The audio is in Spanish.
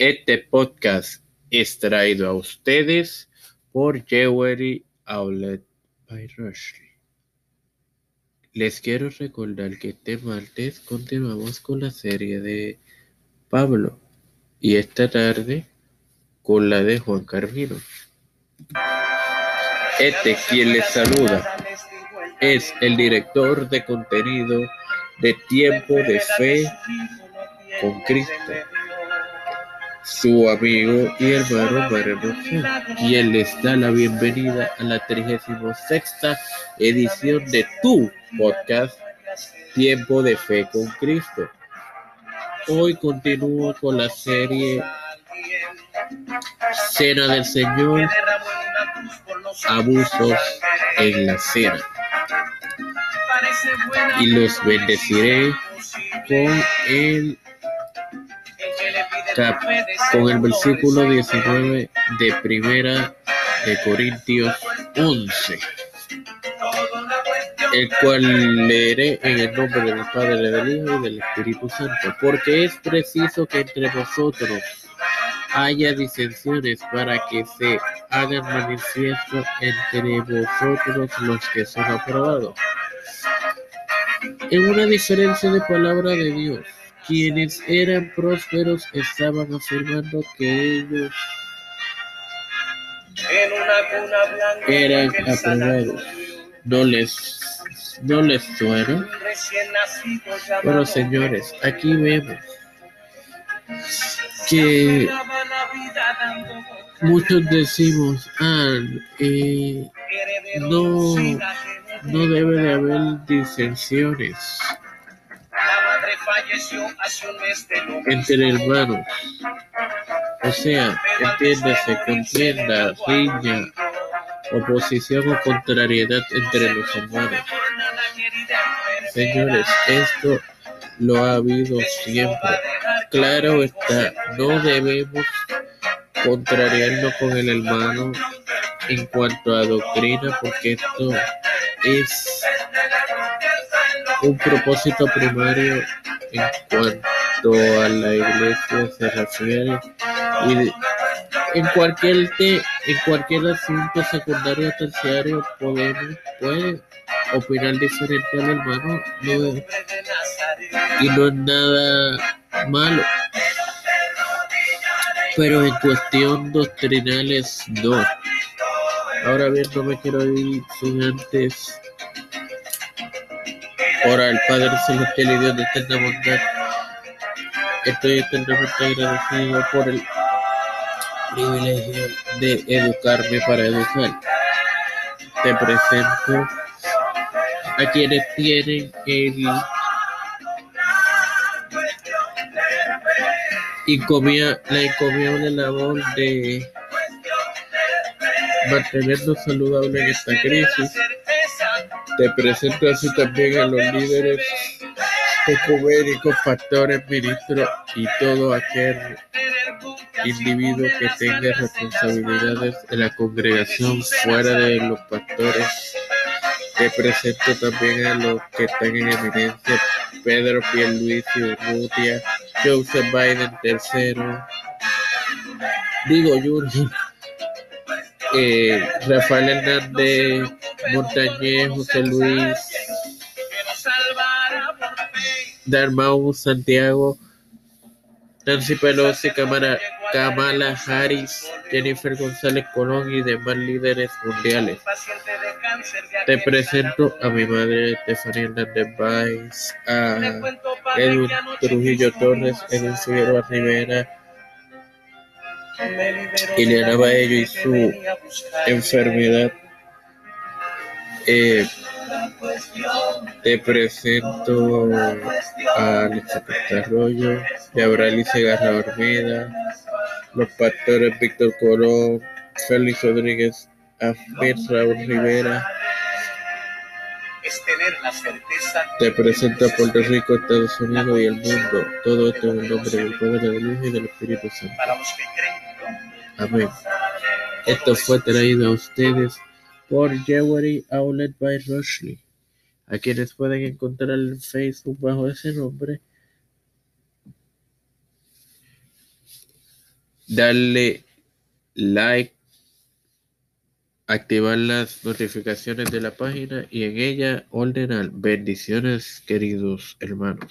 Este podcast es traído a ustedes por Jewelry Outlet by Rushley. Les quiero recordar que este martes continuamos con la serie de Pablo y esta tarde con la de Juan Carmino. Este quien les saluda es el director de contenido de Tiempo de Fe con Cristo su amigo y hermano Mariano quien les da la bienvenida a la 36 edición de tu podcast Tiempo de Fe con Cristo. Hoy continúo con la serie Cena del Señor, abusos en la cena. Y los bendeciré con el con el versículo 19 de Primera de Corintios 11, el cual leeré en el nombre del Padre, del Hijo y del Espíritu Santo, porque es preciso que entre vosotros haya disensiones para que se hagan manifiesto entre vosotros los que son aprobados. En una diferencia de palabra de Dios quienes eran prósperos estaban afirmando que ellos eran aprobados. No les, no les suena. Pero señores, aquí vemos que muchos decimos, ah, eh, no, no debe de haber disensiones entre hermanos. O sea, entiéndase, contienda, riña, oposición o contrariedad entre los hermanos. Señores, esto lo ha habido siempre. Claro está, no debemos contrariarnos con el hermano en cuanto a doctrina, porque esto es un propósito primario en cuanto a la iglesia se y en cualquier en cualquier asunto secundario o terciario podemos puede opinar diferente al hermano y no es nada malo. Pero en cuestión doctrinales no. Ahora bien no me quiero ir sin antes Ora el Padre Celestial y Dios de eterna bondad. Estoy eternamente agradecido por el privilegio de educarme para educar. Te presento a quienes tienen el la encomiable labor de mantenernos saludables en esta crisis te presento así también a los líderes ecuménicos, pastores, ministros y todo aquel individuo que tenga responsabilidades en la congregación fuera de los pastores. Te presento también a los que están en eminencia, Pedro Pierluisi Urrutia, Joseph Biden III, digo Yuri, Rafael Hernández Montañez, José Luis, Darmau, Santiago, Nancy Pelosi, Kamala Harris, Jennifer González Colón y demás líderes mundiales. Te presento a mi madre Estefanía Hernández Baez, a Edwin Trujillo Torres, Edwin Figueroa Rivera, Ileana Baello y su enfermedad eh, te presento a Alexa Arroyo, Yabrali Segarra Ormeda, los pastores Víctor Colón, Félix Rodríguez, Ahmed Raúl Rivera. Te presento a Puerto Rico, Estados Unidos y el mundo. Todo esto en el nombre del Padre, del Hijo y del Espíritu Santo. Amén. Esto fue traído a ustedes por Jewelry Outlet by Rushley, a quienes pueden encontrar en Facebook bajo ese nombre. darle like, activar las notificaciones de la página y en ella ordenar bendiciones, queridos hermanos.